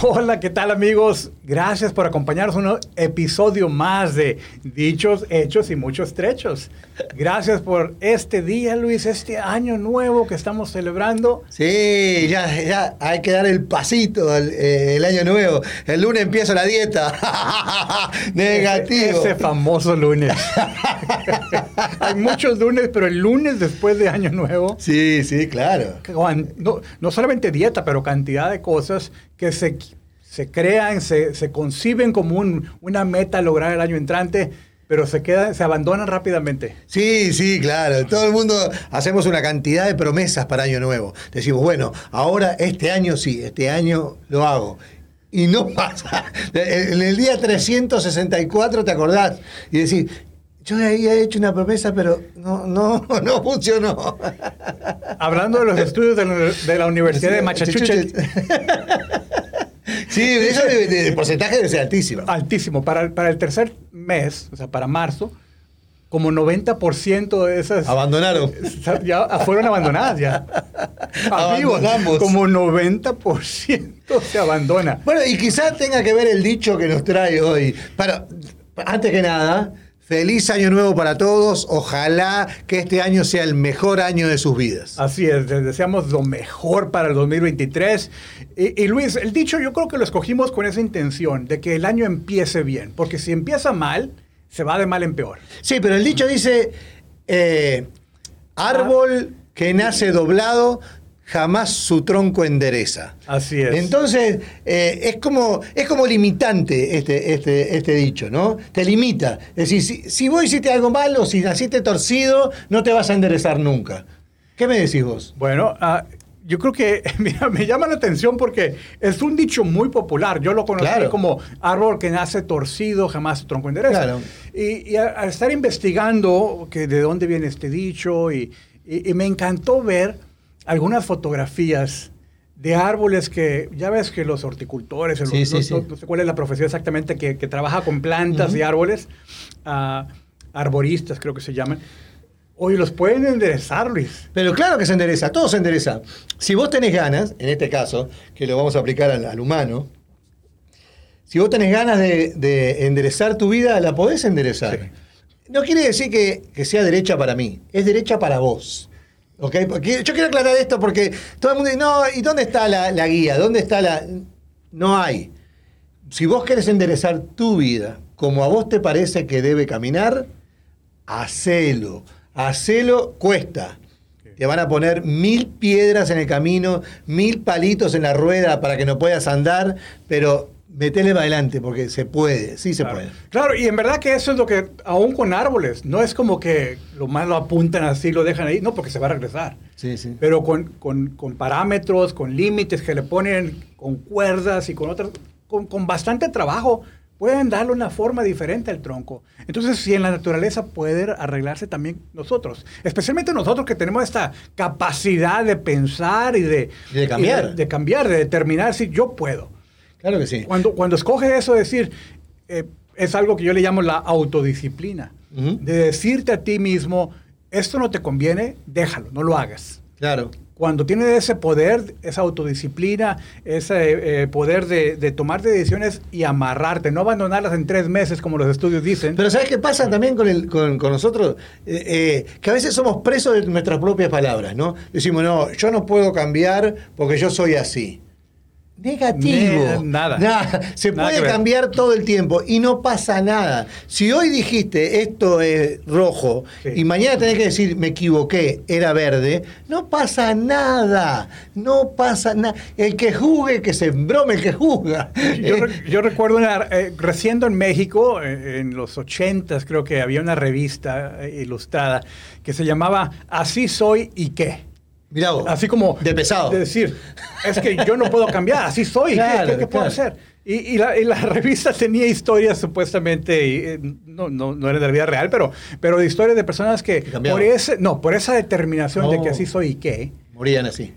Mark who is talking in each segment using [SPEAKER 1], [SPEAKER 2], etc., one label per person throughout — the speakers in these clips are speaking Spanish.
[SPEAKER 1] Hola, ¿qué tal amigos? Gracias por acompañarnos en un episodio más de Dichos, Hechos y muchos trechos. Gracias por este día, Luis, este año nuevo que estamos celebrando.
[SPEAKER 2] Sí, ya, ya hay que dar el pasito el, eh, el año nuevo. El lunes empiezo la dieta. Negativo.
[SPEAKER 1] Ese famoso lunes. hay muchos lunes, pero el lunes después de año nuevo.
[SPEAKER 2] Sí, sí, claro.
[SPEAKER 1] No, no solamente dieta, pero cantidad de cosas que se, se crean, se, se conciben como un- una meta lograr el año entrante, pero se quedan, se abandonan rápidamente.
[SPEAKER 2] Sí, sí, claro. Todo el mundo hacemos una cantidad de promesas para Año Nuevo. Decimos, bueno, ahora este año sí, este año lo hago. Y no pasa. En el día 364 te acordás y decís, yo había hecho una promesa, pero no, no, no funcionó.
[SPEAKER 1] Hablando de los estudios de la, de la Universidad de Massachusetts,
[SPEAKER 2] Sí, eso de, porcentaje debe ser altísimo.
[SPEAKER 1] altísimo. Para, el- para el tercer mes, o sea, para marzo, como 90% de esas
[SPEAKER 2] Abandonaron.
[SPEAKER 1] ya fueron abandonadas ya. A vivo,
[SPEAKER 2] Abandonamos.
[SPEAKER 1] como 90% se abandona.
[SPEAKER 2] Bueno, y quizás tenga que ver el dicho que nos trae hoy. Para, antes que nada, feliz año nuevo para todos. Ojalá que este año sea el mejor año de sus vidas.
[SPEAKER 1] Así es, les deseamos lo mejor para el 2023. Y, y Luis, el dicho yo creo que lo escogimos con esa intención, de que el año empiece bien, porque si empieza mal, se va de mal en peor.
[SPEAKER 2] Sí, pero el dicho dice, eh, árbol que nace doblado, jamás su tronco endereza.
[SPEAKER 1] Así es.
[SPEAKER 2] Entonces, eh, es, como, es como limitante este, este, este dicho, ¿no? Te limita. Es decir, si, si vos hiciste algo malo, si naciste torcido, no te vas a enderezar nunca. ¿Qué me decís vos?
[SPEAKER 1] Bueno, ah, yo creo que mira, me llama la atención porque es un dicho muy popular. Yo lo conocí
[SPEAKER 2] Claro.
[SPEAKER 1] como árbol que nace torcido, jamás su tronco endereza.
[SPEAKER 2] Claro.
[SPEAKER 1] Y, y al estar investigando que de dónde viene este dicho, y, y- y me encantó ver algunas fotografías de árboles que, ya ves que los horticultores,
[SPEAKER 2] Sí,
[SPEAKER 1] los-
[SPEAKER 2] sí,
[SPEAKER 1] no,
[SPEAKER 2] sí.
[SPEAKER 1] no- no sé cuál es la profesión exactamente, que, que trabaja con plantas y árboles, arboristas creo que se llaman. Oye, los pueden enderezar, Luis.
[SPEAKER 2] Pero claro que se endereza, todo se endereza. Si vos tenés ganas, en este caso, que lo vamos a aplicar al, al humano, si vos tenés ganas de, de enderezar tu vida, la podés enderezar. No quiere decir que, que sea derecha para mí, es derecha para vos. Yo quiero aclarar esto porque todo el mundo dice, no, ¿y dónde está la, la guía? ¿Dónde está la...? No hay. Si vos querés enderezar tu vida como a vos te parece que debe caminar, hacelo. Hacelo cuesta. Te van a poner mil piedras en el camino, mil palitos en la rueda para que no puedas andar, pero metele para adelante porque se puede, sí se
[SPEAKER 1] Claro.
[SPEAKER 2] puede.
[SPEAKER 1] Claro, y en verdad que eso es lo que, aún con árboles, no es como que lo más lo apuntan así, lo dejan ahí, no, porque se va a regresar.
[SPEAKER 2] Sí, sí.
[SPEAKER 1] Pero con, con- con parámetros, con límites que le ponen, con cuerdas y con otras, con, con bastante trabajo, pueden darle una forma diferente al tronco. Entonces, si en la naturaleza puede arreglarse también nosotros, especialmente nosotros que tenemos esta capacidad de pensar y de,
[SPEAKER 2] Y de cambiar.
[SPEAKER 1] y de, de cambiar, de determinar si yo puedo.
[SPEAKER 2] Claro que sí.
[SPEAKER 1] Cuando, cuando escoges eso, decir, eh, es algo que yo le llamo la autodisciplina.
[SPEAKER 2] Ujú.
[SPEAKER 1] De decirte a ti mismo, esto no te conviene, déjalo, no lo hagas.
[SPEAKER 2] Claro.
[SPEAKER 1] Cuando tienes ese poder, esa autodisciplina, ese eh, poder de, de tomar decisiones y amarrarte, no abandonarlas en tres meses como los estudios dicen.
[SPEAKER 2] Pero ¿sabes qué pasa también con, el, con, con nosotros? Eh, eh, que a veces somos presos de nuestras propias palabras, ¿no? Decimos, no, yo no puedo cambiar porque yo soy así. Negativo.
[SPEAKER 1] Ne- nada.
[SPEAKER 2] Se
[SPEAKER 1] Nada que
[SPEAKER 2] puede cambiar todo el tiempo y no pasa nada. Si hoy dijiste esto es rojo
[SPEAKER 1] Sí.
[SPEAKER 2] y mañana tenés que decir me equivoqué, era verde, no pasa nada. No pasa nada. El que juzgue, que se embrome el que juzga.
[SPEAKER 1] Yo,
[SPEAKER 2] Eh,
[SPEAKER 1] re- yo recuerdo una, eh, recién en México, eh, en los ochentas, creo que había una revista ilustrada que se llamaba Así soy y qué.
[SPEAKER 2] Vos.
[SPEAKER 1] Así como
[SPEAKER 2] De pesado.
[SPEAKER 1] de decir, es que yo no puedo cambiar, así soy, ¿qué-
[SPEAKER 2] Claro,
[SPEAKER 1] ¿qué, qué puedo
[SPEAKER 2] claro.
[SPEAKER 1] hacer? Y, y la, y la revista tenía historias supuestamente, y, eh, no, no, no era de la vida real, pero, pero de historias de personas que por ese, no, por esa determinación de que así soy y qué,
[SPEAKER 2] Morían así.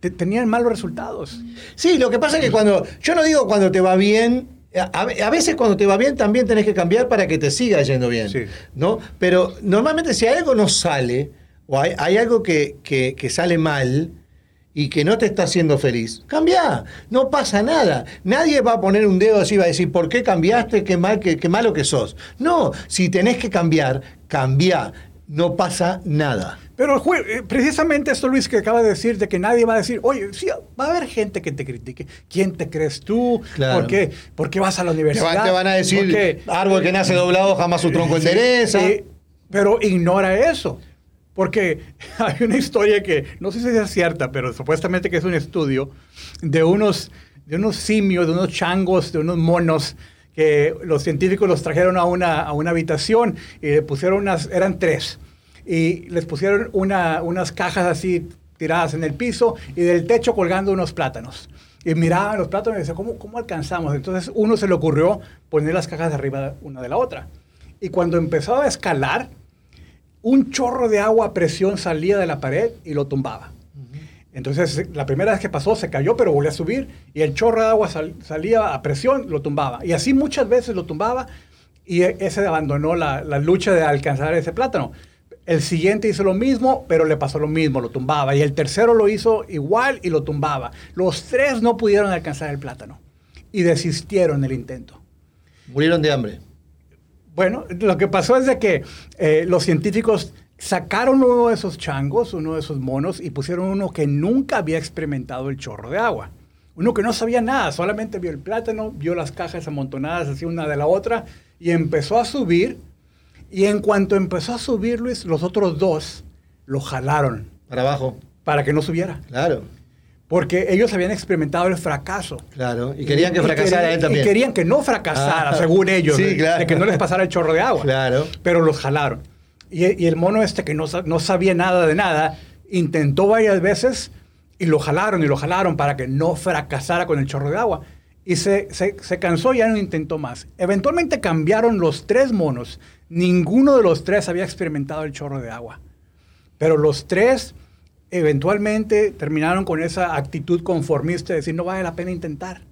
[SPEAKER 1] te- tenían malos resultados.
[SPEAKER 2] Sí, lo que pasa es que cuando, yo no digo cuando te va bien, a, a veces cuando te va bien también tenés que cambiar para que te siga yendo bien,
[SPEAKER 1] Sí.
[SPEAKER 2] ¿no? Pero normalmente si algo no sale, o hay, hay algo que, que- que sale mal, y que no te está haciendo feliz, cambia, no pasa nada. Nadie va a poner un dedo así y va a decir, ¿por qué cambiaste? Qué, mal, qué, qué malo que sos. No, si tenés que cambiar, cambia, no pasa nada.
[SPEAKER 1] Pero eh, precisamente esto, Luis, que acaba de decir, de que nadie va a decir, oye, sí, va a haber gente que te critique. ¿Quién te crees tú?
[SPEAKER 2] Claro.
[SPEAKER 1] ¿Por, qué? ¿Por qué vas a la
[SPEAKER 2] Te,
[SPEAKER 1] universidad?
[SPEAKER 2] va- te van a
[SPEAKER 1] ¿Por
[SPEAKER 2] decir, árbol que nace doblado jamás su tronco endereza.
[SPEAKER 1] sí, pero ignora eso. Porque hay una historia que, no sé si es cierta, pero supuestamente que es un estudio de unos, de unos simios, de unos changos, de unos monos, que los científicos los trajeron a una, a una habitación y le pusieron unas, eran tres, y les pusieron una- unas cajas así tiradas en el piso y del techo colgando unos plátanos. Y miraban los plátanos y decían, ¿cómo, ¿cómo alcanzamos? Entonces uno se le ocurrió poner las cajas arriba una de la otra. Y cuando empezaba a escalar, un chorro de agua a presión salía de la pared y lo tumbaba. Entonces, la primera vez que pasó se cayó, pero volvió a subir y el chorro de agua sal- salía a presión, lo tumbaba. Y así muchas veces lo tumbaba y e- ese abandonó la, la lucha de alcanzar ese plátano. El siguiente hizo lo mismo, pero le pasó lo mismo, lo tumbaba. Y el tercero lo hizo igual y lo tumbaba. Los tres no pudieron alcanzar el plátano y desistieron el intento.
[SPEAKER 2] Murieron de hambre.
[SPEAKER 1] Bueno, lo que pasó es de que eh, los científicos sacaron uno de esos changos, uno de esos monos, y pusieron uno que nunca había experimentado el chorro de agua. Uno que no sabía nada, solamente vio el plátano, vio las cajas amontonadas así una de la otra, y empezó a subir. Y en cuanto empezó a subir, Luis, los otros dos lo jalaron
[SPEAKER 2] Para abajo.
[SPEAKER 1] para que no subiera.
[SPEAKER 2] Claro,
[SPEAKER 1] Porque ellos habían experimentado el fracaso.
[SPEAKER 2] claro. Y querían que
[SPEAKER 1] Y
[SPEAKER 2] fracasara
[SPEAKER 1] querían-
[SPEAKER 2] él también.
[SPEAKER 1] Y querían que no fracasara,
[SPEAKER 2] Ah,
[SPEAKER 1] según ellos,
[SPEAKER 2] sí, claro.
[SPEAKER 1] de que no les pasara el chorro de agua.
[SPEAKER 2] Claro.
[SPEAKER 1] Pero los jalaron. Y, y el mono este que no, sa- no sabía nada de nada, intentó varias veces y lo jalaron y lo jalaron para que no fracasara con el chorro de agua. Y se, se, se cansó y ya no intentó más. Eventualmente cambiaron los tres monos. Ninguno de los tres había experimentado el chorro de agua. Pero los tres eventualmente terminaron con esa actitud conformista de decir no vale la pena intentar.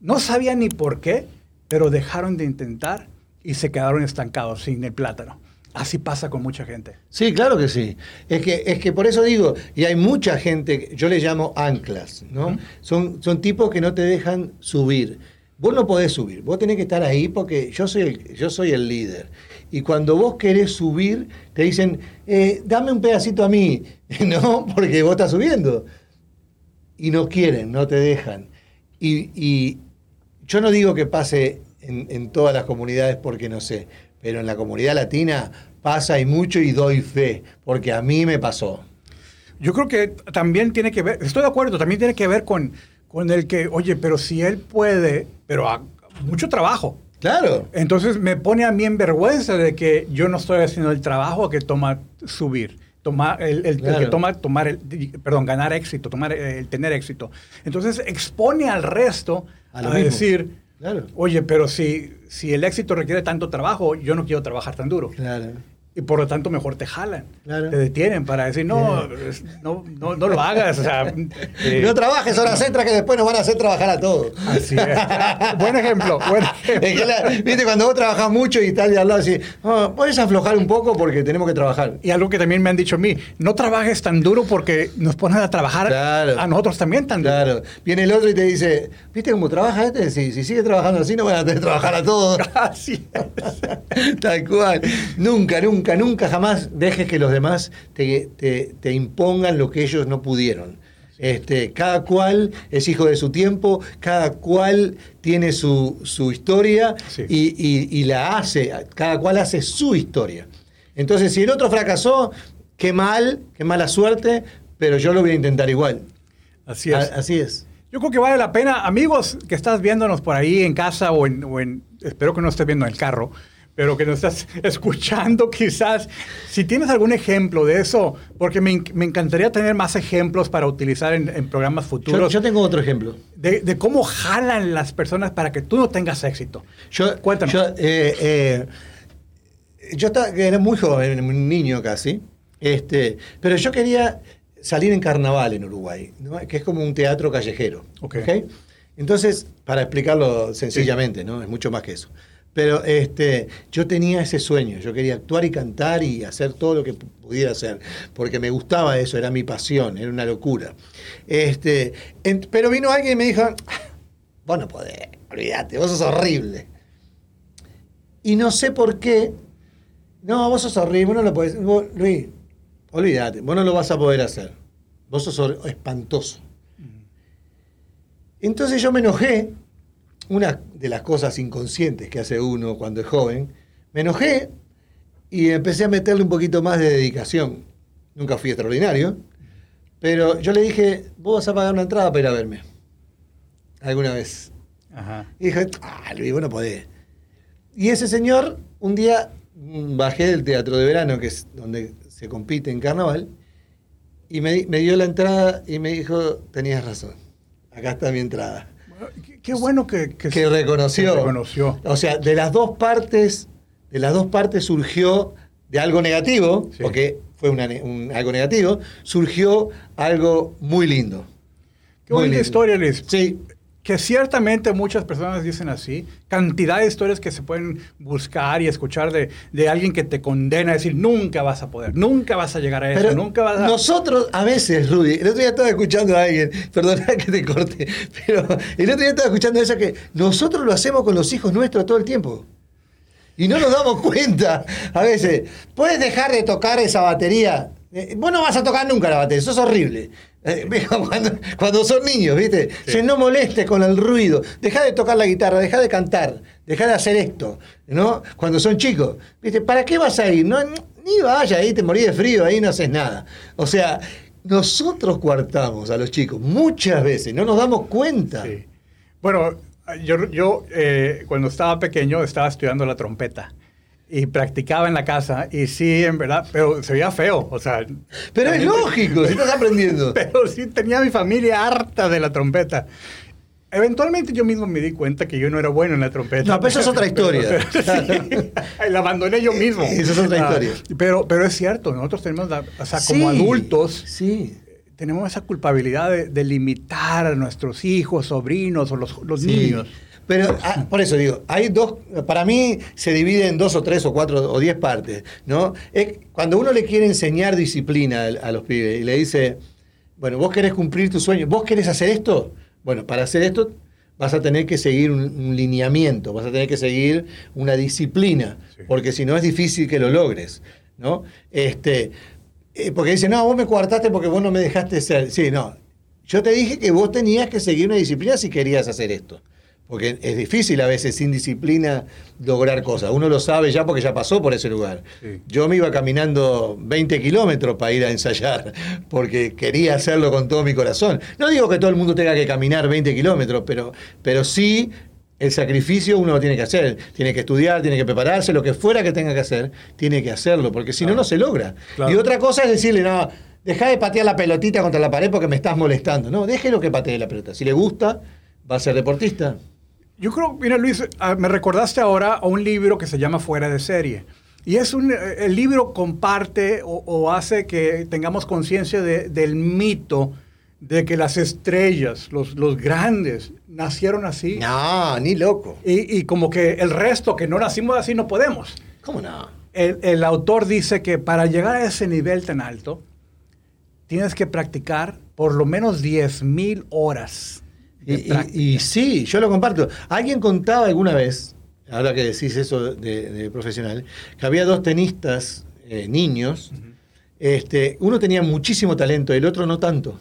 [SPEAKER 1] No sabían ni por qué, pero dejaron de intentar y se quedaron estancados sin el plátano. Así pasa con mucha gente.
[SPEAKER 2] Sí, claro que sí. Es que, es que por eso digo, y hay mucha gente, yo le llamo anclas, ¿no? Son, son tipos que no te dejan subir. Vos no podés subir, vos tenés que estar ahí porque yo soy el, yo soy el líder. Y cuando vos querés subir, te dicen, eh, dame un pedacito a mí, ¿no? Porque vos estás subiendo. Y no quieren, no te dejan. Y, yo no digo que pase en, todas las comunidades porque no sé, pero en la comunidad latina pasa y mucho y doy fe, porque a mí me pasó.
[SPEAKER 1] Yo creo que también tiene que ver, estoy de acuerdo, también tiene que ver con, con el que, oye, pero si él puede, pero mucho trabajo.
[SPEAKER 2] Claro.
[SPEAKER 1] Entonces me pone a mí en vergüenza de que yo no estoy haciendo el trabajo que toma subir, tomar el, el- el
[SPEAKER 2] Claro.
[SPEAKER 1] que toma tomar el, perdón, ganar éxito, tomar eh, el tener éxito. Entonces expone al resto
[SPEAKER 2] A
[SPEAKER 1] decir,
[SPEAKER 2] Claro.
[SPEAKER 1] oye, pero si, si el éxito requiere tanto trabajo, yo no quiero trabajar tan duro.
[SPEAKER 2] Claro.
[SPEAKER 1] Y por lo tanto mejor te jalan,
[SPEAKER 2] Claro.
[SPEAKER 1] te detienen para decir, no, no, no, no lo hagas. O sea, eh,
[SPEAKER 2] No trabajes horas extras que después nos van a hacer trabajar a todos.
[SPEAKER 1] así es. buen ejemplo, buen ejemplo.
[SPEAKER 2] Es que la- Viste, cuando vos trabajás mucho y estás de al lado así, "Ah, puedes aflojar un poco porque tenemos que trabajar.
[SPEAKER 1] Y algo que también me han dicho a mí, no trabajes tan duro porque nos ponen a trabajar
[SPEAKER 2] Claro.
[SPEAKER 1] a nosotros también tan duro.
[SPEAKER 2] Claro. Viene el otro y te dice, ¿viste cómo trabaja este? Si, si sigue trabajando así, no van a tener que trabajar a todos.
[SPEAKER 1] Así es.
[SPEAKER 2] Tal cual. Nunca, nunca, nunca jamás dejes que los demás te, te- te impongan lo que ellos no pudieron. Este, cada cual es hijo de su tiempo, cada cual tiene su, su historia
[SPEAKER 1] Sí.
[SPEAKER 2] y, y- y la hace, cada cual hace su historia. Entonces, si el otro fracasó, qué mal, qué mala suerte, pero yo lo voy a intentar igual.
[SPEAKER 1] Así es.
[SPEAKER 2] A- así es.
[SPEAKER 1] Yo creo que vale la pena, amigos que estás viéndonos por ahí en casa o en, o en- espero que no estés viendo en el carro, pero que nos estás escuchando quizás, si tienes algún ejemplo de eso, porque me, me encantaría tener más ejemplos para utilizar en, en programas
[SPEAKER 2] Yo,
[SPEAKER 1] futuros,
[SPEAKER 2] yo tengo otro ejemplo.
[SPEAKER 1] de, de cómo jalan las personas para que tú no tengas éxito.
[SPEAKER 2] Yo,
[SPEAKER 1] Cuéntame.
[SPEAKER 2] Yo, eh, eh, yo estaba, era muy joven, un niño casi, este, pero yo quería salir en carnaval en Uruguay, ¿no? que es como un teatro callejero.
[SPEAKER 1] Ok.
[SPEAKER 2] ¿ok? Entonces, para explicarlo sencillamente, ¿no? es mucho más que eso. Pero este, yo tenía ese sueño, yo quería actuar y cantar y hacer todo lo que pudiera hacer, porque me gustaba eso, era mi pasión, era una locura. Este, pero vino alguien y me dijo, vos no podés, olvídate, vos sos horrible. Y no sé por qué, no, vos sos horrible, vos no lo podés, Luis, olvídate, vos no lo vas a poder hacer, vos sos espantoso. Entonces yo me enojé una de las cosas inconscientes que hace uno cuando es joven, me enojé y empecé a meterle un poquito más de dedicación. Nunca fui extraordinario, pero yo le dije, vos vas a pagar una entrada para ir a verme. Alguna vez. Y dije, ah, Luis, vos no podés. Y ese señor, un día mm, bajé del teatro de verano, que es donde se compite en carnaval, y me, me dio la entrada y me dijo, tenías razón, acá está mi entrada.
[SPEAKER 1] Qué bueno que,
[SPEAKER 2] que, reconoció. O sea, de las dos partes, de las dos partes surgió de algo negativo, porque fue algo negativo, surgió algo muy lindo.
[SPEAKER 1] Qué buena historia, Liz.
[SPEAKER 2] Sí
[SPEAKER 1] que ciertamente muchas personas dicen así, cantidad de historias que se pueden buscar y escuchar de, de alguien que te condena a decir, nunca vas a poder, nunca vas a llegar a eso, nunca vas a...
[SPEAKER 2] Nosotros, a veces, Rudy, el otro día estaba escuchando a alguien, perdona que te corte, pero el otro día estaba escuchando eso que nosotros lo hacemos con los hijos nuestros todo el tiempo. Y no nos damos cuenta. A veces, puedes dejar de tocar esa batería. Eh, vos no vas a tocar nunca la batería, eso es horrible. Eh, cuando, son niños, ¿viste? Se no moleste con el ruido. Deja de tocar la guitarra, deja de cantar, deja de hacer esto, ¿no? Cuando son chicos, ¿viste? ¿Para qué vas a ir? No, ni vaya ahí, te morí de frío, ahí no haces nada. O sea, nosotros coartamos a los chicos muchas veces, no nos damos cuenta.
[SPEAKER 1] Bueno, yo, yo eh, cuando estaba pequeño estaba estudiando la trompeta y practicaba en la casa y sí, en verdad, pero se veía feo, o sea...
[SPEAKER 2] Pero es lógico, si estás aprendiendo.
[SPEAKER 1] Pero sí tenía mi familia harta de la trompeta. Eventualmente yo mismo me di cuenta que yo no era bueno en la trompeta.
[SPEAKER 2] No, pero eso es otra historia.
[SPEAKER 1] la abandoné yo mismo.
[SPEAKER 2] Eso es otra historia.
[SPEAKER 1] pero, pero es cierto, nosotros tenemos, o sea, como adultos,
[SPEAKER 2] sí.
[SPEAKER 1] tenemos esa culpabilidad de, limitar a nuestros hijos, sobrinos o los, los niños.
[SPEAKER 2] Pero ah, por eso digo, hay dos, para mí se divide en dos o tres o cuatro o diez partes, ¿no? Es cuando uno le quiere enseñar disciplina a, los pibes y le dice, bueno, vos querés cumplir tu sueño, vos querés hacer esto, bueno, para hacer esto vas a tener que seguir un, lineamiento, vas a tener que seguir una disciplina, porque si no es difícil que lo logres, ¿no? Este, eh, porque dice, no, vos me coartaste porque vos no me dejaste ser. Sí, no. Yo te dije que vos tenías que seguir una disciplina si querías hacer esto. Porque es difícil a veces sin disciplina lograr cosas. Uno lo sabe ya porque ya pasó por ese lugar. Yo me iba caminando 20 kilómetros para ir a ensayar, porque quería hacerlo con todo mi corazón. No digo que todo el mundo tenga que caminar 20 kilómetros, pero, pero sí el sacrificio uno lo tiene que hacer. Tiene que estudiar, tiene que prepararse, lo que fuera que tenga que hacer, tiene que hacerlo, porque si no, no se logra. Y otra cosa es decirle, no, deja de patear la pelotita contra la pared porque me estás molestando. No, déjelo que patee la pelota. Si le gusta, va a ser deportista.
[SPEAKER 1] Yo creo, mira Luis, ah, me recordaste ahora a un libro que se llama Fuera de serie. Y es un, eh, el libro comparte o, hace que tengamos conciencia del mito de que las estrellas, los, los, grandes, nacieron así.
[SPEAKER 2] No, ni loco.
[SPEAKER 1] Y, y, como que el resto, que no nacimos así, no podemos.
[SPEAKER 2] ¿Cómo no?
[SPEAKER 1] El, el autor dice que para llegar a ese nivel tan alto, tienes que practicar por lo menos 10.000 horas
[SPEAKER 2] y, sí, yo lo comparto. Alguien contaba alguna vez, ahora que decís eso de, profesional, que había dos tenistas eh, niños. este, uno tenía muchísimo talento, el otro no tanto.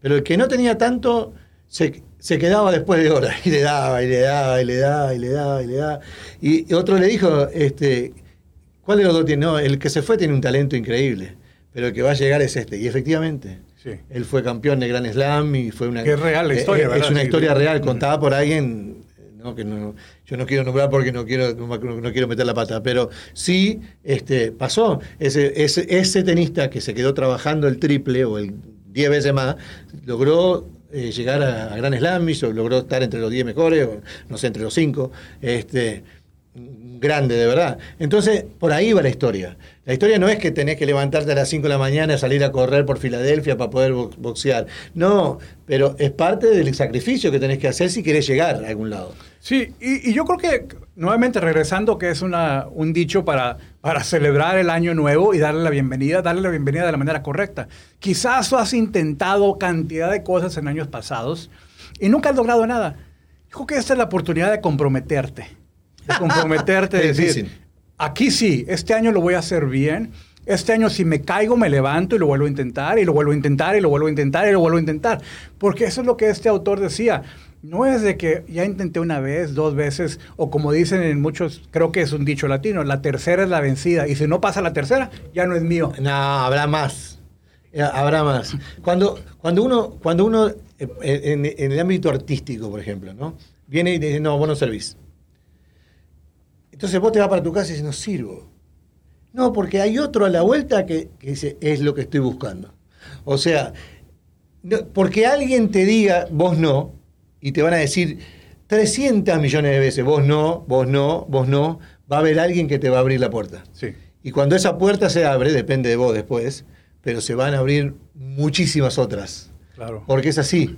[SPEAKER 2] Pero el que no tenía tanto se, quedaba después de horas y le daba, y le daba, y le daba, y le daba, y le daba. Y otro le dijo, este, ¿cuál de los dos tiene? No, el que se fue tiene un talento increíble, pero el que va a llegar es este. Y efectivamente, él fue campeón de Grand Slam y fue una...
[SPEAKER 1] es real la historia,
[SPEAKER 2] eh, Es una historia real, contada por alguien ¿no? que no, yo no quiero nombrar porque no quiero, no, quiero meter la pata, pero sí este, pasó. Ese, ese, ese, tenista que se quedó trabajando el triple o el 10 veces más, logró eh, llegar a, Grand Slam, logró estar entre los 10 mejores, o, no sé, entre los 5. Este, grande de verdad. Entonces, por ahí va la historia. La historia no es que tenés que levantarte a las 5 de la mañana, salir a correr por Filadelfia para poder boxear. No, pero es parte del sacrificio que tenés que hacer si querés llegar a algún lado.
[SPEAKER 1] Sí, y, yo creo que, nuevamente regresando, que es un dicho para, para celebrar el año nuevo y darle la bienvenida, darle la bienvenida de la manera correcta. Quizás has intentado cantidad de cosas en años pasados y nunca has logrado nada. Yo creo que esta es la oportunidad de comprometerte de comprometerte, de decir, aquí sí, este año lo voy a hacer bien. Este año si me caigo me levanto y lo vuelvo a intentar y lo vuelvo a intentar y lo vuelvo a intentar y lo vuelvo a intentar. Porque eso es lo que este autor decía. No es de que ya intenté una vez, dos veces, o como dicen en muchos, creo que es un dicho latino, la tercera es la vencida. Y si no pasa la tercera, ya no es mío.
[SPEAKER 2] No, habrá más. Eh, habrá más. Cuando, cuando uno, cuando uno eh, en, en, el ámbito artístico, por ejemplo, ¿no? Viene y dice, no, vos no servís. Entonces vos te vas para tu casa y dices, no sirvo. No, porque hay otro a la vuelta que, dice, es lo que estoy buscando. O sea, porque alguien te diga, vos no, y te van a decir 300 millones de veces, vos no, vos no, vos no, va a haber alguien que te va a abrir la puerta.
[SPEAKER 1] Sí.
[SPEAKER 2] Y cuando esa puerta se abre, depende de vos después, pero se van a abrir muchísimas otras.
[SPEAKER 1] Claro.
[SPEAKER 2] Porque es así.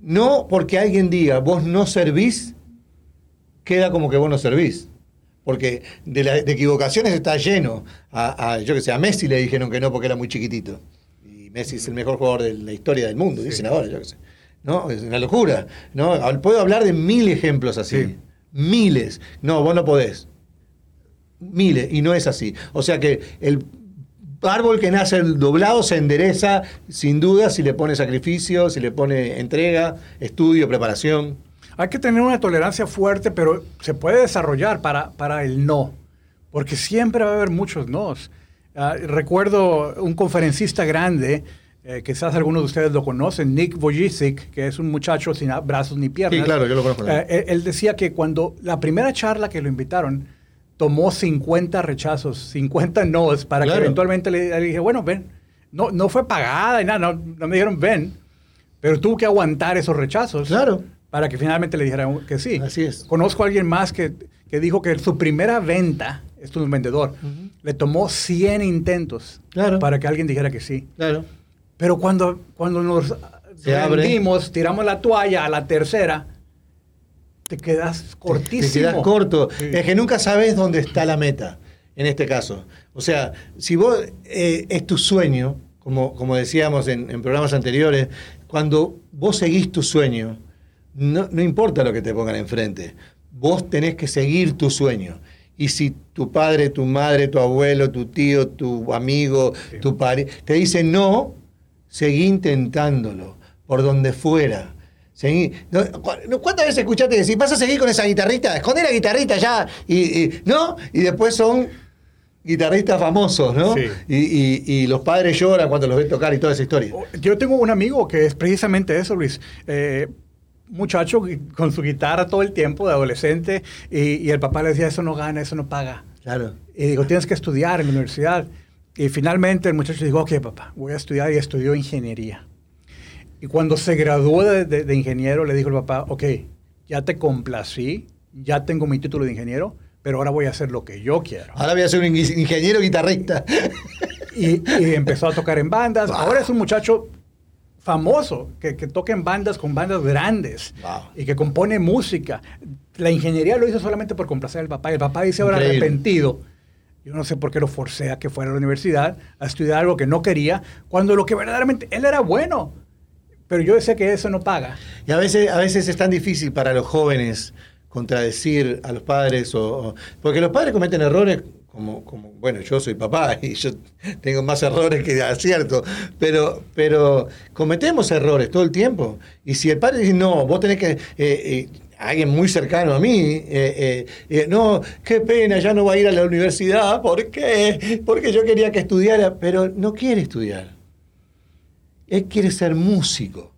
[SPEAKER 2] No porque alguien diga, vos no servís, queda como que vos no servís porque de, equivocaciones está lleno. A, yo que sé, a Messi le dijeron que no porque era muy chiquitito. Y Messi es el mejor jugador de la historia del mundo, dicen ahora, yo que sé. ¿No? Es una locura. ¿no? Puedo hablar de mil ejemplos así. Miles. No, vos no podés. Miles. Y no es así. O sea que el árbol que nace doblado se endereza sin duda si le pone sacrificio, si le pone entrega, estudio, preparación.
[SPEAKER 1] Hay que tener una tolerancia fuerte, pero se puede desarrollar para, para el no, porque siempre va a haber muchos nos. Ah, recuerdo un conferencista grande, eh, quizás algunos de ustedes lo conocen, Nick Vojicic, que es un muchacho sin brazos ni piernas.
[SPEAKER 2] Sí, claro, yo lo conozco.
[SPEAKER 1] Eh, él decía que cuando la primera charla que lo invitaron, tomó 50 rechazos, 50 nos, para que eventualmente le, dije, bueno, ven. No, no fue pagada y nada, no, no me dijeron ven, pero tuvo que aguantar esos rechazos.
[SPEAKER 2] Claro
[SPEAKER 1] para que finalmente le dijeran que sí.
[SPEAKER 2] Así es.
[SPEAKER 1] Conozco a alguien más que, que dijo que su primera venta, esto es un vendedor, le tomó 100 intentos para que alguien dijera que sí.
[SPEAKER 2] Claro.
[SPEAKER 1] Pero cuando, cuando nos rendimos, tiramos la toalla a la tercera, te quedas cortísimo.
[SPEAKER 2] Te quedas corto. Es que nunca sabes dónde está la meta, en este caso. O sea, si vos eh, es tu sueño, como, como decíamos en, en programas anteriores, cuando vos seguís tu sueño, no, importa lo que te pongan enfrente, vos tenés que seguir tu sueño. Y si tu padre, tu madre, tu abuelo, tu tío, tu amigo, tu padre, te dicen no, seguí intentándolo, por donde fuera. Seguí. ¿Cuántas veces escuchaste decir, vas a seguir con esa guitarrita? Escondé la guitarrita ya. Y, ¿No? Y después son guitarristas famosos, ¿no? Y, los padres lloran cuando los ven tocar y toda esa historia.
[SPEAKER 1] Yo tengo un amigo que es precisamente eso, Luis. Eh, muchacho con su guitarra todo el tiempo, de adolescente, y, el papá le decía, eso no gana, eso no paga.
[SPEAKER 2] Claro.
[SPEAKER 1] Y digo, tienes que estudiar en la universidad. Y finalmente el muchacho dijo, ok, papá, voy a estudiar y estudió ingeniería. Y cuando se graduó de, ingeniero, le dijo el papá, ok, ya te complací, ya tengo mi título de ingeniero, pero ahora voy a hacer lo que yo quiero.
[SPEAKER 2] Ahora voy a ser un ingeniero guitarrista.
[SPEAKER 1] Y, empezó a tocar en bandas. Ahora es un muchacho famoso, que, que toca en bandas con bandas grandes y que compone música. La ingeniería lo hizo solamente por complacer al papá. Y el papá dice ahora arrepentido. Yo no sé por qué lo forcé a que fuera a la universidad a estudiar algo que no quería, cuando lo que verdaderamente él era bueno. Pero yo decía que eso no paga.
[SPEAKER 2] Y a veces, a veces es tan difícil para los jóvenes contradecir a los padres, o, porque los padres cometen errores como, como, bueno, yo soy papá y yo tengo más errores que acierto, pero, pero cometemos errores todo el tiempo. Y si el padre dice, no, vos tenés que... Eh, eh, alguien muy cercano a mí, eh, no, qué pena, ya no va a ir a la universidad, ¿por qué? Porque yo quería que estudiara, pero no quiere estudiar. Él quiere ser músico,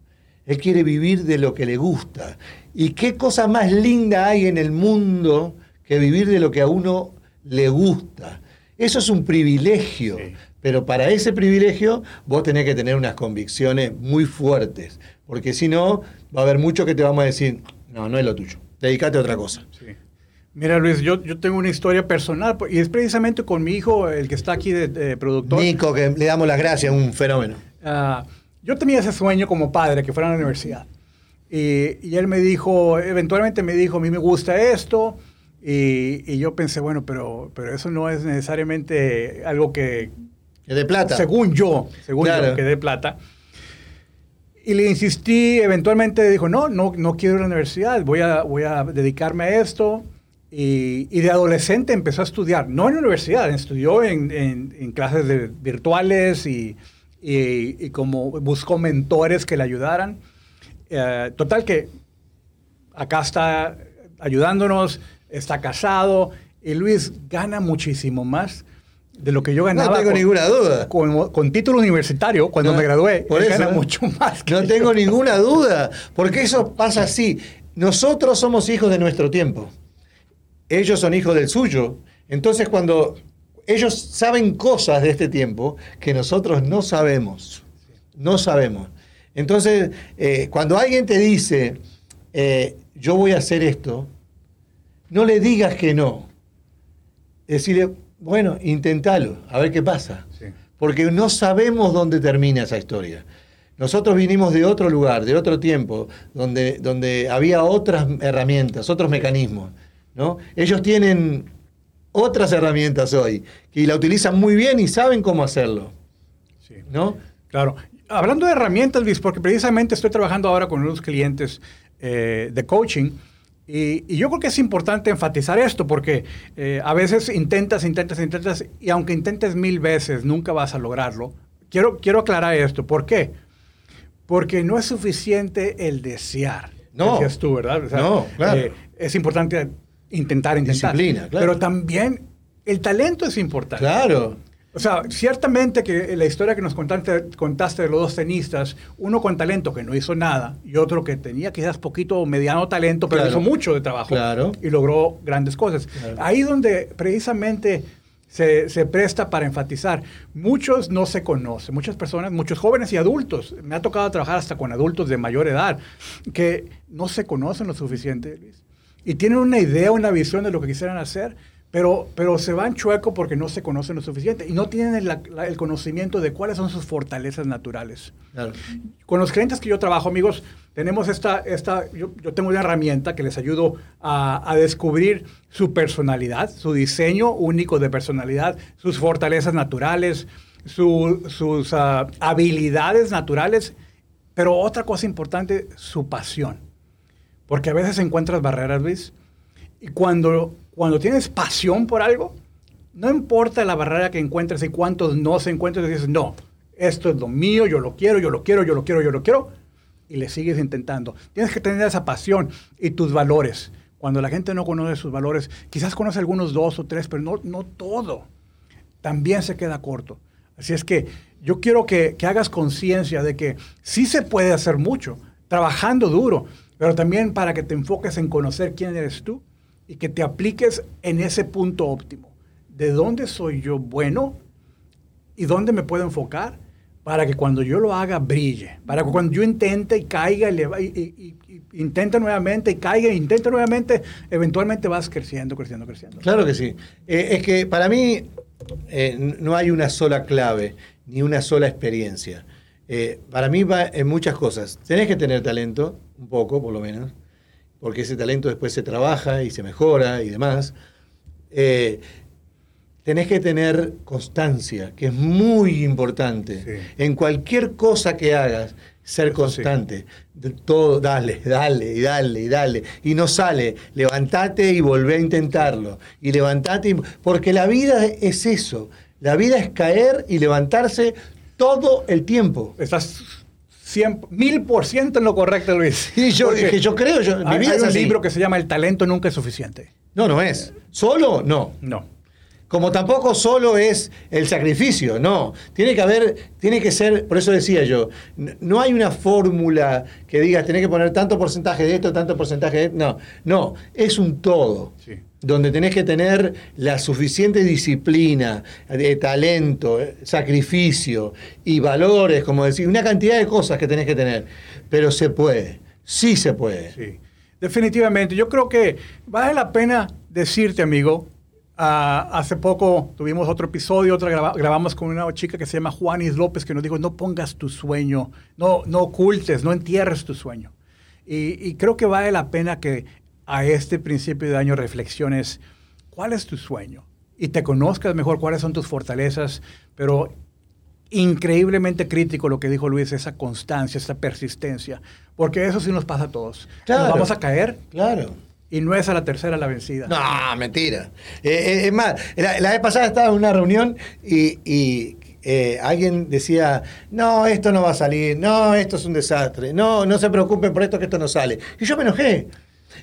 [SPEAKER 2] él quiere vivir de lo que le gusta. ¿Y qué cosa más linda hay en el mundo que vivir de lo que a uno le gusta. Eso es un privilegio, pero para ese privilegio vos tenés que tener unas convicciones muy fuertes, porque si no, va a haber mucho que te vamos a decir, no, no es lo tuyo, dedícate a otra cosa.
[SPEAKER 1] Mira, Luis, yo, yo tengo una historia personal y es precisamente con mi hijo, el que está aquí de, de productor.
[SPEAKER 2] Nico, que le damos las gracias, un fenómeno.
[SPEAKER 1] Ah, yo tenía ese sueño como padre, que fuera a la universidad. Y, y él me dijo, eventualmente me dijo, a mí me gusta esto. Y, y yo pensé, bueno, pero, pero eso no es necesariamente algo que,
[SPEAKER 2] Es de plata.
[SPEAKER 1] según yo, según
[SPEAKER 2] Claro.
[SPEAKER 1] yo, que dé plata. Y le insistí, eventualmente dijo, no, no, no quiero ir a la universidad, voy a, voy a dedicarme a esto. Y, y de adolescente empezó a estudiar, no en la universidad, estudió en, en- en clases de- virtuales y, y- y como buscó mentores que le ayudaran. Eh, total que acá está ayudándonos, está casado y Luis gana muchísimo más de lo que yo ganaba.
[SPEAKER 2] No tengo
[SPEAKER 1] con-
[SPEAKER 2] ninguna duda.
[SPEAKER 1] con, con título universitario, cuando
[SPEAKER 2] No,
[SPEAKER 1] me gradué,
[SPEAKER 2] por
[SPEAKER 1] él
[SPEAKER 2] eso,
[SPEAKER 1] gana mucho más. que
[SPEAKER 2] No
[SPEAKER 1] yo.
[SPEAKER 2] tengo ninguna duda, porque eso pasa así. Nosotros somos hijos de nuestro tiempo. Ellos son hijos del suyo. Entonces cuando ellos saben cosas de este tiempo que nosotros no sabemos, no sabemos. Entonces, eh, cuando alguien te dice, eh, yo voy a hacer esto, no le digas que no. Decirle, bueno, intentalo, a ver qué pasa.
[SPEAKER 1] Sí.
[SPEAKER 2] Porque no sabemos dónde termina esa historia. Nosotros vinimos de otro lugar, de otro tiempo, donde, donde había otras herramientas, otros mecanismos. ¿no? Ellos tienen otras herramientas hoy y la utilizan muy bien y saben cómo hacerlo.
[SPEAKER 1] Sí,
[SPEAKER 2] ¿no?
[SPEAKER 1] claro. Hablando de herramientas, Luis, porque precisamente estoy trabajando ahora con unos clientes eh, de coaching. Y, y yo creo que es importante enfatizar esto porque eh, a veces intentas, intentas, intentas y aunque intentes mil veces nunca vas a lograrlo. Quiero, quiero aclarar esto. ¿Por qué? Porque no es suficiente el desear.
[SPEAKER 2] No.
[SPEAKER 1] Decías tú, ¿verdad?
[SPEAKER 2] No, claro.
[SPEAKER 1] eh, es importante intentar, intentar.
[SPEAKER 2] Disciplina, claro.
[SPEAKER 1] Pero también el talento es importante.
[SPEAKER 2] Claro.
[SPEAKER 1] O sea, ciertamente que la historia que nos contaste, contaste de los dos tenistas, uno con talento que no hizo nada y otro que tenía quizás poquito o mediano talento, pero
[SPEAKER 2] Claro.
[SPEAKER 1] hizo mucho de trabajo
[SPEAKER 2] Claro.
[SPEAKER 1] y logró grandes cosas.
[SPEAKER 2] Claro.
[SPEAKER 1] Ahí donde precisamente se, se presta para enfatizar, muchos no se conocen, muchas personas, muchos jóvenes y adultos, me ha tocado trabajar hasta con adultos de mayor edad, que no se conocen lo suficiente, Luis, y tienen una idea, una visión de lo que quisieran hacer, pero, pero se van chueco porque no se conocen lo suficiente y no tienen el, la- el conocimiento de cuáles son sus fortalezas naturales.
[SPEAKER 2] claro.
[SPEAKER 1] Con los clientes que yo trabajo, amigos, tenemos esta, esta yo, yo tengo una herramienta que les ayudo a, a descubrir su personalidad, su diseño único de personalidad, sus fortalezas naturales, su- sus ah, habilidades naturales, pero otra cosa importante, su pasión. Porque a veces encuentras barreras, Luis, y cuando, cuando tienes pasión por algo, no importa la barrera que encuentres y cuántos no se encuentren, dices, no, esto es lo mío, yo lo quiero, yo lo quiero, yo lo quiero, yo lo quiero, y le sigues intentando. Tienes que tener esa pasión y tus valores. Cuando la gente no conoce sus valores, quizás conoce algunos dos o tres, pero no, no todo. También se queda corto. Así es que yo quiero que, que hagas conciencia de que sí se puede hacer mucho, trabajando duro, pero también para que te enfoques en conocer quién eres tú y que te apliques en ese punto óptimo. ¿De dónde soy yo bueno y dónde me puedo enfocar? Para que cuando yo lo haga brille, para que cuando yo intente y caiga y, y- y- y- intente nuevamente y caiga e intente nuevamente, eventualmente vas creciendo, creciendo, creciendo.
[SPEAKER 2] Claro que sí. Eh, es que para mí eh, no hay una sola clave ni una sola experiencia. Eh, para mí va en muchas cosas. Tenés que tener talento, un poco por lo menos, porque ese talento después se trabaja y se mejora y demás. Eh, tenés que tener constancia, que es muy importante.
[SPEAKER 1] Sí.
[SPEAKER 2] En cualquier cosa que hagas, ser
[SPEAKER 1] sí.
[SPEAKER 2] constante. Todo, dale, dale, y dale, y dale. Y no sale. Levantate y volvé a intentarlo. Y levantate, y- porque la vida es eso. La vida es caer y levantarse todo el tiempo.
[SPEAKER 1] Estás mil por ciento en lo correcto, Luis.
[SPEAKER 2] Y yo,
[SPEAKER 1] Porque
[SPEAKER 2] yo creo, yo, mi
[SPEAKER 1] hay,
[SPEAKER 2] vida
[SPEAKER 1] hay
[SPEAKER 2] es
[SPEAKER 1] un
[SPEAKER 2] así.
[SPEAKER 1] libro que se llama El talento nunca es suficiente.
[SPEAKER 2] No, no es. Solo, no.
[SPEAKER 1] No.
[SPEAKER 2] Como tampoco solo es el sacrificio, no. Tiene que haber, tiene que ser, por eso decía yo, no hay una fórmula que digas, tenés que poner tanto porcentaje de esto, tanto porcentaje de No, no, es un todo.
[SPEAKER 1] Sí.
[SPEAKER 2] Donde tenés que tener la suficiente disciplina, de talento, eh, sacrificio y valores, como decir, una cantidad de cosas que tenés que tener. Pero se puede, sí se puede.
[SPEAKER 1] Sí. Definitivamente. Yo creo que vale la pena decirte, amigo. ah, hace poco tuvimos otro episodio, otra graba- grabamos con una chica que se llama Juanis López, que nos dijo, no pongas tu sueño, no, no ocultes, no entierres tu sueño. Y creo que vale la pena que a este principio de año reflexiones cuál es tu sueño y te conozcas mejor cuáles son tus fortalezas, pero increíblemente crítico lo que dijo Luis, esa constancia, esa persistencia, porque eso sí nos pasa a todos.
[SPEAKER 2] Claro.
[SPEAKER 1] Nos vamos a caer
[SPEAKER 2] Claro.
[SPEAKER 1] y no es a la tercera la vencida.
[SPEAKER 2] No, mentira. Eh, eh, es más, la, la vez pasada estaba en una reunión y, y, eh, alguien decía, no, esto no va a salir, no, esto es un desastre, no, no se preocupen por esto que esto no sale. Y yo me enojé.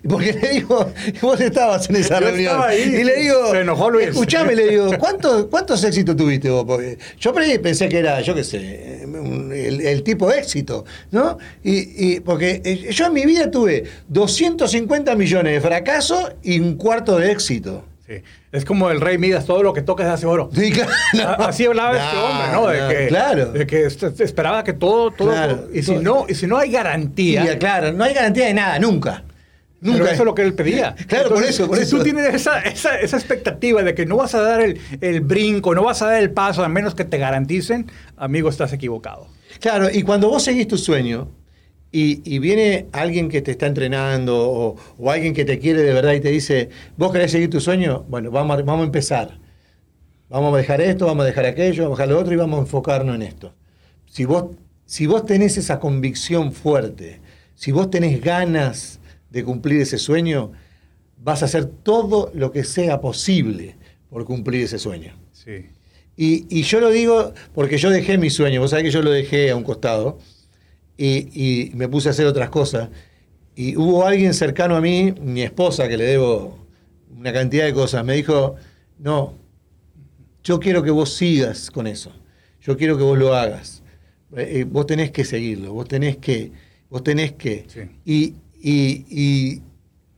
[SPEAKER 2] Porque le digo, vos estabas en esa
[SPEAKER 1] Yo
[SPEAKER 2] reunión.
[SPEAKER 1] ahí.
[SPEAKER 2] Y le digo,
[SPEAKER 1] Se enojó Luis.
[SPEAKER 2] escuchame, le digo, ¿cuántos, ¿cuántos éxitos tuviste vos? Porque yo pensé que era, yo qué sé, el, el tipo de éxito, ¿no? Y, y porque eh, yo en mi vida tuve 250 millones de fracasos y un cuarto de éxito.
[SPEAKER 1] Sí. Es como el rey Midas, todo lo que toca se hace oro.
[SPEAKER 2] Sí, claro.
[SPEAKER 1] Así hablaba este hombre, ¿no? De
[SPEAKER 2] no,
[SPEAKER 1] que,
[SPEAKER 2] claro.
[SPEAKER 1] de que est- esperaba que todo, todo,
[SPEAKER 2] Claro.
[SPEAKER 1] y si no, y si no hay garantía,
[SPEAKER 2] Y, claro, no hay garantía de nada, nunca.
[SPEAKER 1] Pero
[SPEAKER 2] Nunca.
[SPEAKER 1] eso es lo que él pedía.
[SPEAKER 2] Claro, por eso, por
[SPEAKER 1] si
[SPEAKER 2] eso.
[SPEAKER 1] tú tienes esa, esa, esa expectativa de que no vas a dar el, el brinco, no vas a dar el paso, a menos que te garanticen, amigo, estás equivocado.
[SPEAKER 2] Claro, y cuando vos seguís tu sueño y, y viene alguien que te está entrenando o, o alguien que te quiere de verdad y te dice, vos querés seguir tu sueño, bueno, vamos a, vamos a empezar. Vamos a dejar esto, vamos a dejar aquello, vamos a dejar lo otro y vamos a enfocarnos en esto. Si vos, si vos tenés esa convicción fuerte, si vos tenés ganas de cumplir ese sueño, vas a hacer todo lo que sea posible por cumplir ese sueño.
[SPEAKER 1] Sí.
[SPEAKER 2] Y, y yo lo digo porque yo dejé mi sueño, vos sabés que yo lo dejé a un costado y, y me puse a hacer otras cosas. Y hubo alguien cercano a mí, mi esposa, que le debo una cantidad de cosas, me dijo, no, yo quiero que vos sigas con eso, yo quiero que vos lo hagas, Eh, eh, vos tenés que seguirlo, vos tenés que, vos tenés que.
[SPEAKER 1] Sí.
[SPEAKER 2] Y, y- y-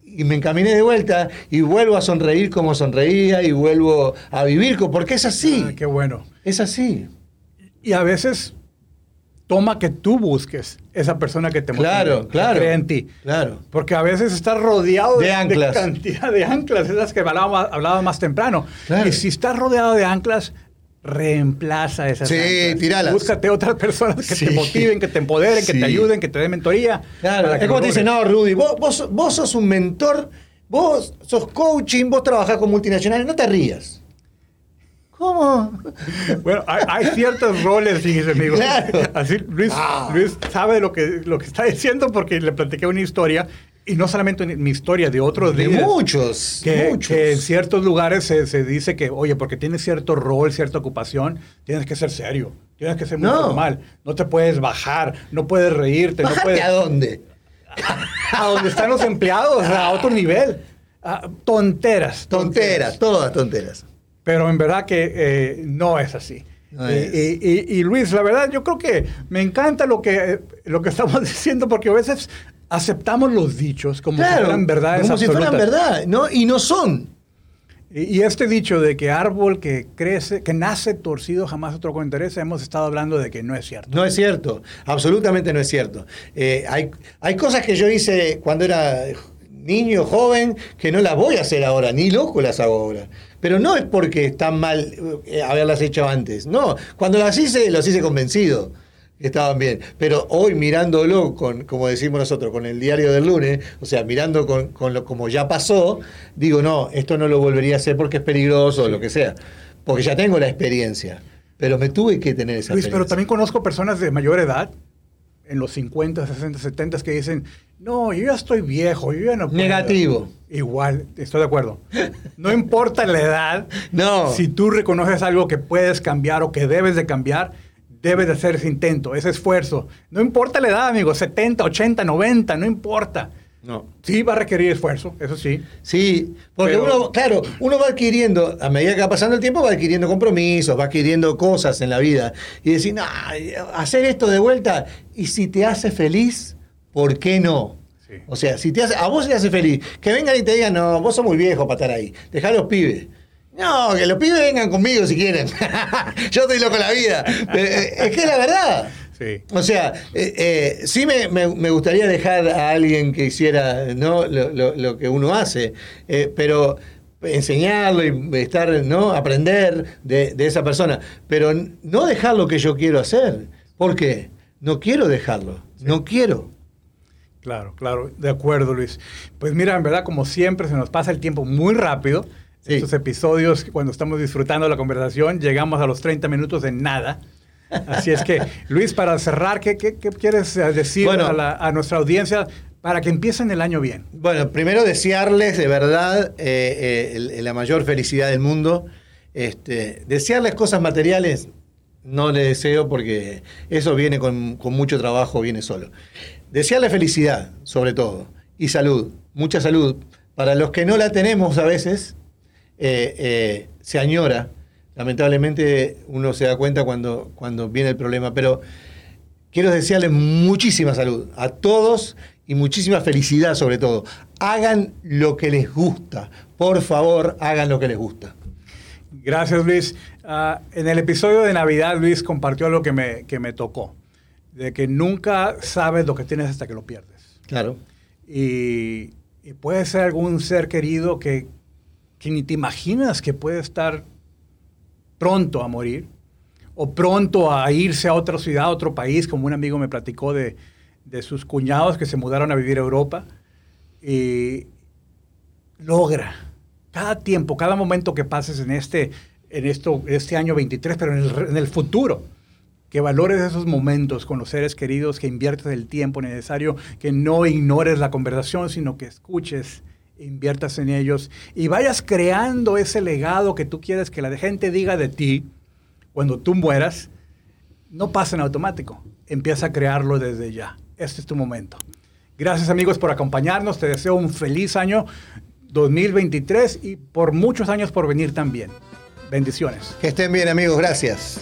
[SPEAKER 2] y me encaminé de vuelta y vuelvo a sonreír como sonreía y vuelvo a vivir, porque es así,
[SPEAKER 1] Ah, qué bueno.
[SPEAKER 2] es así.
[SPEAKER 1] Y a veces toma que tú busques esa persona que te motive,
[SPEAKER 2] Claro,
[SPEAKER 1] que
[SPEAKER 2] claro.
[SPEAKER 1] cree en ti.
[SPEAKER 2] Claro.
[SPEAKER 1] Porque a veces estás rodeado
[SPEAKER 2] De anclas.
[SPEAKER 1] cantidad de anclas, esas que hablaba, hablaba más temprano.
[SPEAKER 2] Claro.
[SPEAKER 1] Y si estás rodeado de anclas, reemplaza esas
[SPEAKER 2] Sí,
[SPEAKER 1] anclas.
[SPEAKER 2] tiralas.
[SPEAKER 1] Búscate otras personas que
[SPEAKER 2] Sí.
[SPEAKER 1] te motiven, que te empoderen, que
[SPEAKER 2] Sí.
[SPEAKER 1] te ayuden, que te den mentoría.
[SPEAKER 2] Claro, es
[SPEAKER 1] que
[SPEAKER 2] como te dicen, no, Rudy, vos, vos, vos sos un mentor, vos sos coaching, vos trabajás con multinacionales, no te rías. ¿Cómo?
[SPEAKER 1] Bueno, hay, hay ciertos roles, fíjese, amigo.
[SPEAKER 2] Claro.
[SPEAKER 1] Así, Luis,
[SPEAKER 2] Ah.
[SPEAKER 1] Luis sabe lo que, lo que está diciendo porque le platiqué una historia, y no solamente mi historia, de otros
[SPEAKER 2] De
[SPEAKER 1] líderes.
[SPEAKER 2] muchos,
[SPEAKER 1] que,
[SPEAKER 2] muchos.
[SPEAKER 1] que en ciertos lugares se, se dice que, oye, porque tienes cierto rol, cierta ocupación, tienes que ser serio, tienes que ser muy
[SPEAKER 2] No.
[SPEAKER 1] formal, no te puedes bajar, no puedes reírte, no
[SPEAKER 2] ¿Bajate
[SPEAKER 1] puedes...
[SPEAKER 2] a dónde?
[SPEAKER 1] a donde están los empleados, a otro nivel. Ah, tonteras,
[SPEAKER 2] Tonteras, todas tonteras.
[SPEAKER 1] Pero en verdad que eh, no es así.
[SPEAKER 2] No
[SPEAKER 1] Y-
[SPEAKER 2] es.
[SPEAKER 1] Y, y- y, Luis, la verdad, yo creo que me encanta lo que, lo que estamos diciendo porque a veces aceptamos los dichos como si
[SPEAKER 2] Claro,
[SPEAKER 1] fueran verdades
[SPEAKER 2] como si
[SPEAKER 1] absolutas.
[SPEAKER 2] fueran verdad, ¿no? Y no son.
[SPEAKER 1] Y, y este dicho de que árbol que crece, que nace torcido jamás otro con interés, hemos estado hablando de que no es cierto.
[SPEAKER 2] No es cierto, absolutamente no es cierto. Eh, hay, hay cosas que yo hice cuando era niño, joven, que no las voy a hacer ahora, ni loco las hago ahora. Pero no es porque están mal eh, haberlas hecho antes, no. Cuando las hice, las hice convencido estaban bien. Pero hoy mirándolo, con, como decimos nosotros, con el diario del lunes, o sea, mirando con, con lo como ya pasó, digo, no, esto no lo volvería a hacer porque es peligroso o lo que sea. Porque ya tengo la experiencia. Pero me tuve que tener esa
[SPEAKER 1] Luis, pero
[SPEAKER 2] experiencia.
[SPEAKER 1] también conozco personas de mayor edad, en los 50, 60, 70, que dicen, no, yo ya estoy viejo, yo ya no puedo".
[SPEAKER 2] Negativo.
[SPEAKER 1] Igual, estoy de acuerdo. No importa la edad,
[SPEAKER 2] No.
[SPEAKER 1] si tú reconoces algo que puedes cambiar o que debes de cambiar, debes de hacer ese intento, ese esfuerzo. No importa la edad, amigo, 70, 80, 90, no importa.
[SPEAKER 2] No.
[SPEAKER 1] Sí va a requerir esfuerzo, eso sí.
[SPEAKER 2] Sí, porque
[SPEAKER 1] Pero-
[SPEAKER 2] uno, claro, uno va adquiriendo, a medida que va pasando el tiempo, va adquiriendo compromisos, va adquiriendo cosas en la vida. Y decir, no, hacer esto de vuelta, y si te hace feliz, ¿por qué no?
[SPEAKER 1] Sí.
[SPEAKER 2] O sea, si te hace, a vos te hace feliz, que vengan y te digan, no, vos sos muy viejo para estar ahí, dejá a los pibes. No, que los pibes vengan conmigo si quieren. Yo estoy loco la vida. Eh, Es que es la verdad.
[SPEAKER 1] Sí.
[SPEAKER 2] O sea, eh, eh, sí me, me- me gustaría dejar a alguien que hiciera ¿no? lo, lo- lo que uno hace, eh, pero enseñarlo y estar, ¿no? aprender de, de esa persona, pero no dejar lo que yo quiero hacer. ¿Por qué? No quiero dejarlo, no quiero.
[SPEAKER 1] Claro, claro, de acuerdo, Luis. Pues mira, en verdad, como siempre, se nos pasa el tiempo muy rápido.
[SPEAKER 2] Sí.
[SPEAKER 1] Estos episodios, cuando estamos disfrutando la conversación, llegamos a los 30 minutos de nada. Así es que, Luis, para cerrar, ¿qué, qué- qué quieres decir
[SPEAKER 2] Bueno.
[SPEAKER 1] a, la- a nuestra audiencia para que empiecen el año bien?
[SPEAKER 2] Bueno, primero desearles de verdad eh, eh, la mayor felicidad del mundo. Este, desearles cosas materiales no le deseo porque eso viene con, con mucho trabajo, viene solo. Desearles felicidad, sobre todo, y salud, mucha salud. Para los que no la tenemos a veces, eh, eh, se añora. Lamentablemente uno se da cuenta cuando, cuando viene el problema, pero quiero desearles muchísima salud a todos y muchísima felicidad sobre todo. Hagan lo que les gusta. Por favor, hagan lo que les gusta.
[SPEAKER 1] Gracias, Luis. Ah, en el episodio de Navidad, Luis compartió algo que me, que me tocó, de que nunca sabes lo que tienes hasta que lo pierdes.
[SPEAKER 2] Claro.
[SPEAKER 1] Y, y puede ser algún ser querido que, que ni te imaginas que puede estar pronto a morir o pronto a irse a otra ciudad, a otro país, como un amigo me platicó de, de sus cuñados que se mudaron a vivir a Europa. Y logra cada tiempo, cada momento que pases en este, en esto, este año 23, pero en el, en el futuro, que valores esos momentos con los seres queridos, que inviertas el tiempo necesario, que no ignores la conversación, sino que escuches, inviertas en ellos y vayas creando ese legado que tú quieres que la gente diga de ti cuando tú mueras, no pasa en automático, empieza a crearlo desde ya. Este es tu momento. Gracias amigos por acompañarnos, te deseo un feliz año 2023 y por muchos años por venir también. Bendiciones.
[SPEAKER 2] Que estén bien amigos, gracias.